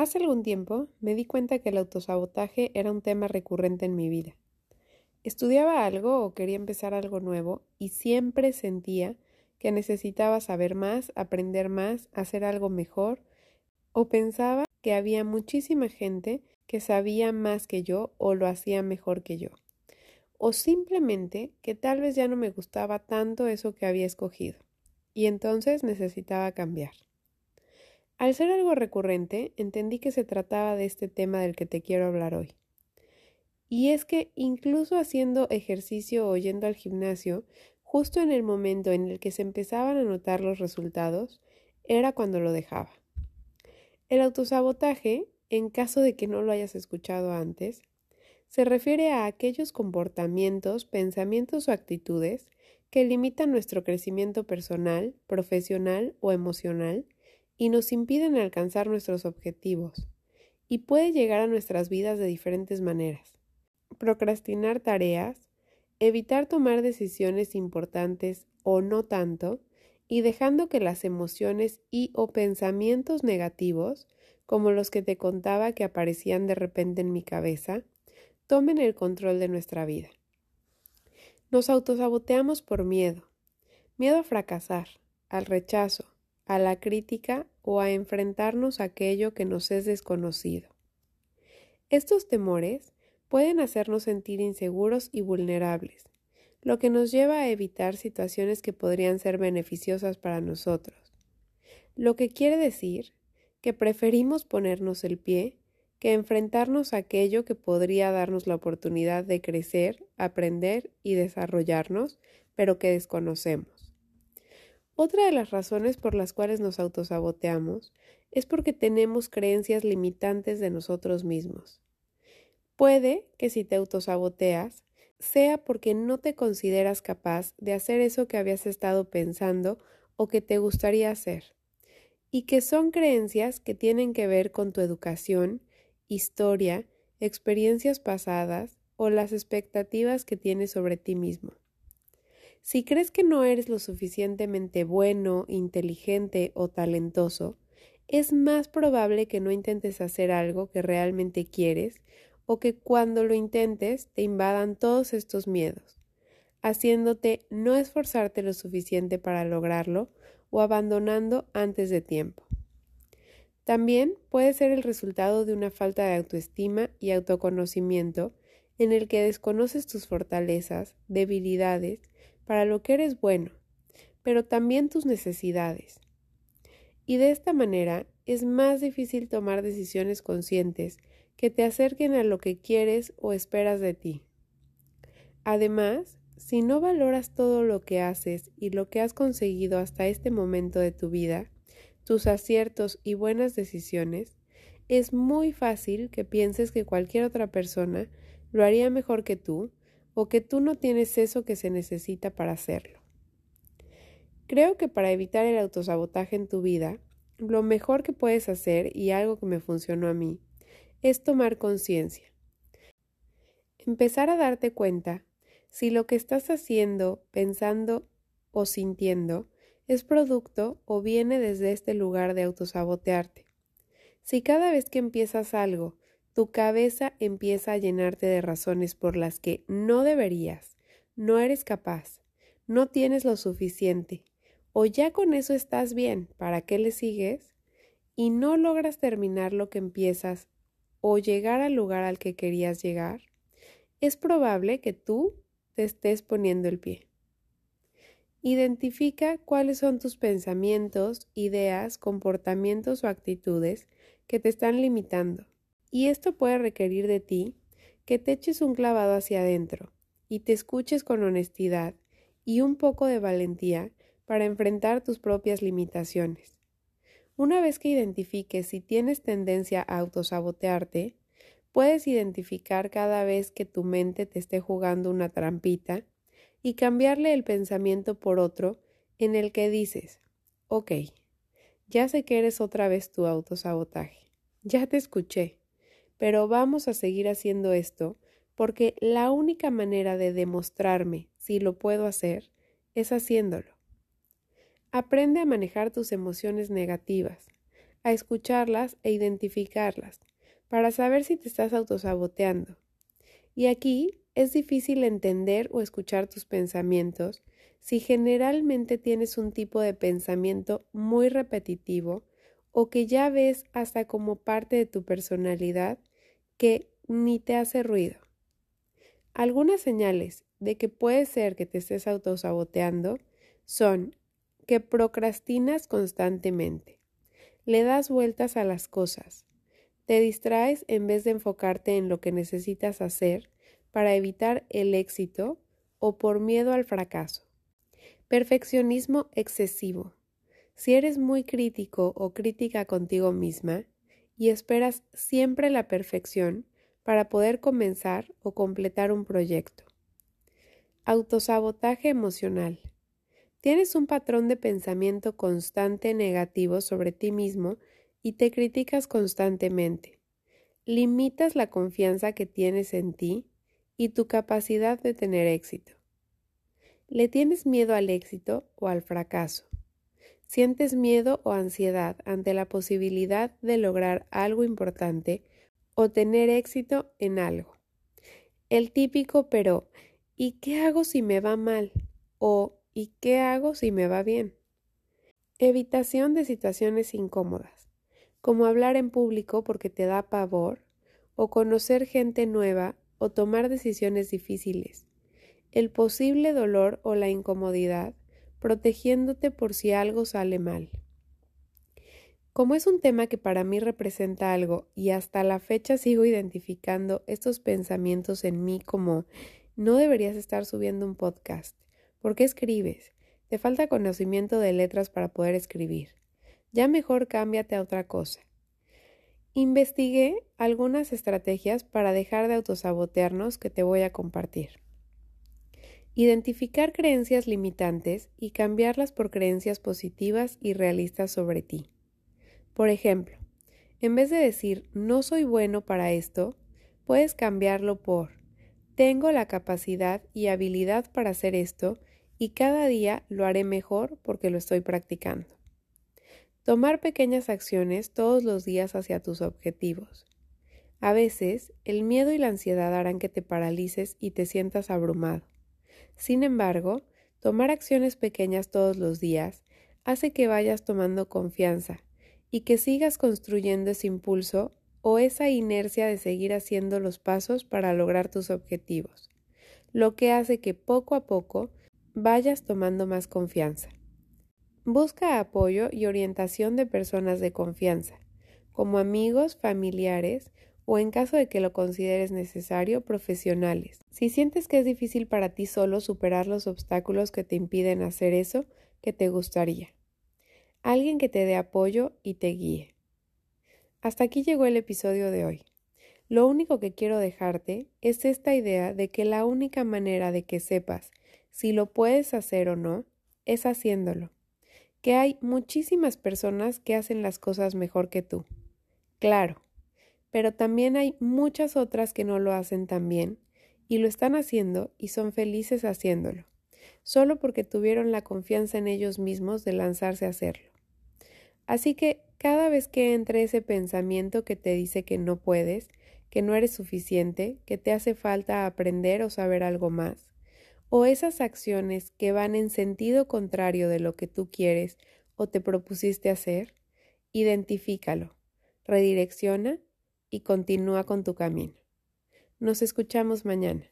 Hace algún tiempo me di cuenta que el autosabotaje era un tema recurrente en mi vida. Estudiaba algo o quería empezar algo nuevo y siempre sentía que necesitaba saber más, aprender más, hacer algo mejor, o pensaba que había muchísima gente que sabía más que yo o lo hacía mejor que yo, o simplemente que tal vez ya no me gustaba tanto eso que había escogido, y entonces necesitaba cambiar. Al ser algo recurrente, entendí que se trataba de este tema del que te quiero hablar hoy. Y es que incluso haciendo ejercicio o yendo al gimnasio, justo en el momento en el que se empezaban a notar los resultados, era cuando lo dejaba. El autosabotaje, en caso de que no lo hayas escuchado antes, se refiere a aquellos comportamientos, pensamientos o actitudes que limitan nuestro crecimiento personal, profesional o emocional y nos impiden alcanzar nuestros objetivos, y puede llegar a nuestras vidas de diferentes maneras. Procrastinar tareas, evitar tomar decisiones importantes o no tanto, y dejando que las emociones y o pensamientos negativos, como los que te contaba que aparecían de repente en mi cabeza, tomen el control de nuestra vida. Nos autosaboteamos por miedo, miedo a fracasar, al rechazo, a la crítica o a enfrentarnos a aquello que nos es desconocido. Estos temores pueden hacernos sentir inseguros y vulnerables, lo que nos lleva a evitar situaciones que podrían ser beneficiosas para nosotros. Lo que quiere decir que preferimos ponernos el pie que enfrentarnos a aquello que podría darnos la oportunidad de crecer, aprender y desarrollarnos, pero que desconocemos. Otra de las razones por las cuales nos autosaboteamos es porque tenemos creencias limitantes de nosotros mismos. Puede que si te autosaboteas sea porque no te consideras capaz de hacer eso que habías estado pensando o que te gustaría hacer, y que son creencias que tienen que ver con tu educación, historia, experiencias pasadas o las expectativas que tienes sobre ti mismo. Si crees que no eres lo suficientemente bueno, inteligente o talentoso, es más probable que no intentes hacer algo que realmente quieres o que cuando lo intentes te invadan todos estos miedos, haciéndote no esforzarte lo suficiente para lograrlo o abandonando antes de tiempo. También puede ser el resultado de una falta de autoestima y autoconocimiento en el que desconoces tus fortalezas, debilidades para lo que eres bueno, pero también tus necesidades. Y de esta manera es más difícil tomar decisiones conscientes que te acerquen a lo que quieres o esperas de ti. Además, si no valoras todo lo que haces y lo que has conseguido hasta este momento de tu vida, tus aciertos y buenas decisiones, es muy fácil que pienses que cualquier otra persona lo haría mejor que tú o que tú no tienes eso que se necesita para hacerlo. Creo que para evitar el autosabotaje en tu vida, lo mejor que puedes hacer, y algo que me funcionó a mí, es tomar conciencia. Empezar a darte cuenta si lo que estás haciendo, pensando o sintiendo es producto o viene desde este lugar de autosabotearte. Si cada vez que empiezas algo tu cabeza empieza a llenarte de razones por las que no deberías, no eres capaz, no tienes lo suficiente, o ya con eso estás bien, ¿para qué le sigues? Y no logras terminar lo que empiezas o llegar al lugar al que querías llegar, es probable que tú te estés poniendo el pie. Identifica cuáles son tus pensamientos, ideas, comportamientos o actitudes que te están limitando y esto puede requerir de ti que te eches un clavado hacia adentro y te escuches con honestidad y un poco de valentía para enfrentar tus propias limitaciones. Una vez que identifiques si tienes tendencia a autosabotearte, puedes identificar cada vez que tu mente te esté jugando una trampita y cambiarle el pensamiento por otro en el que dices, ok, ya sé que eres otra vez tu autosabotaje, ya te escuché, pero vamos a seguir haciendo esto porque la única manera de demostrarme si lo puedo hacer es haciéndolo. Aprende a manejar tus emociones negativas. a escucharlas e identificarlas para saber si te estás autosaboteando. Y aquí es difícil entender o escuchar tus pensamientos si generalmente tienes un tipo de pensamiento muy repetitivo o que ya ves hasta como parte de tu personalidad que ni te hace ruido. Algunas señales de que puede ser que te estés autosaboteando son que procrastinas constantemente, le das vueltas a las cosas, te distraes en vez de enfocarte en lo que necesitas hacer para evitar el éxito o por miedo al fracaso. Perfeccionismo excesivo. Si eres muy crítico o crítica contigo misma y esperas siempre la perfección para poder comenzar o completar un proyecto. Autosabotaje emocional. Tienes un patrón de pensamiento constante negativo sobre ti mismo y te criticas constantemente. Limitas la confianza que tienes en ti y tu capacidad de tener éxito. ¿Le tienes miedo al éxito o al fracaso? ¿Sientes miedo o ansiedad ante la posibilidad de lograr algo importante o tener éxito en algo? El típico pero ¿y qué hago si me va mal? o ¿Y qué hago si me va bien? Evitación de situaciones incómodas, como hablar en público porque te da pavor, o conocer gente nueva, o tomar decisiones difíciles. El posible dolor o la incomodidad, protegiéndote por si algo sale mal. Como es un tema que para mí representa algo y hasta la fecha sigo identificando estos pensamientos en mí como no deberías estar subiendo un podcast, ¿Por qué escribes? Te falta conocimiento de letras para poder escribir. Ya mejor cámbiate a otra cosa. Investigué algunas estrategias para dejar de autosabotearnos que te voy a compartir. Identificar creencias limitantes y cambiarlas por creencias positivas y realistas sobre ti. Por ejemplo, en vez de decir no soy bueno para esto, puedes cambiarlo por tengo la capacidad y habilidad para hacer esto y cada día lo haré mejor porque lo estoy practicando. Tomar pequeñas acciones todos los días hacia tus objetivos. A veces, el miedo y la ansiedad harán que te paralices y te sientas abrumado. Sin embargo, tomar acciones pequeñas todos los días hace que vayas tomando confianza y que sigas construyendo ese impulso o esa inercia de seguir haciendo los pasos para lograr tus objetivos, lo que hace que poco a poco vayas tomando más confianza. Busca apoyo y orientación de personas de confianza, como amigos, familiares o en caso de que lo consideres necesario, profesionales. Si sientes que es difícil para ti solo superar los obstáculos que te impiden hacer eso que te gustaría. Alguien que te dé apoyo y te guíe. Hasta aquí llegó el episodio de hoy. Lo único que quiero dejarte es esta idea de que la única manera de que sepas si lo puedes hacer o no, es haciéndolo. Que hay muchísimas personas que hacen las cosas mejor que tú. Claro, pero también hay muchas otras que no lo hacen tan bien y lo están haciendo y son felices haciéndolo, solo porque tuvieron la confianza en ellos mismos de lanzarse a hacerlo. Así que cada vez que entre ese pensamiento que te dice que no puedes, que no eres suficiente, que te hace falta aprender o saber algo más, o esas acciones que van en sentido contrario de lo que tú quieres o te propusiste hacer, identifícalo, redirecciona y continúa con tu camino. Nos escuchamos mañana.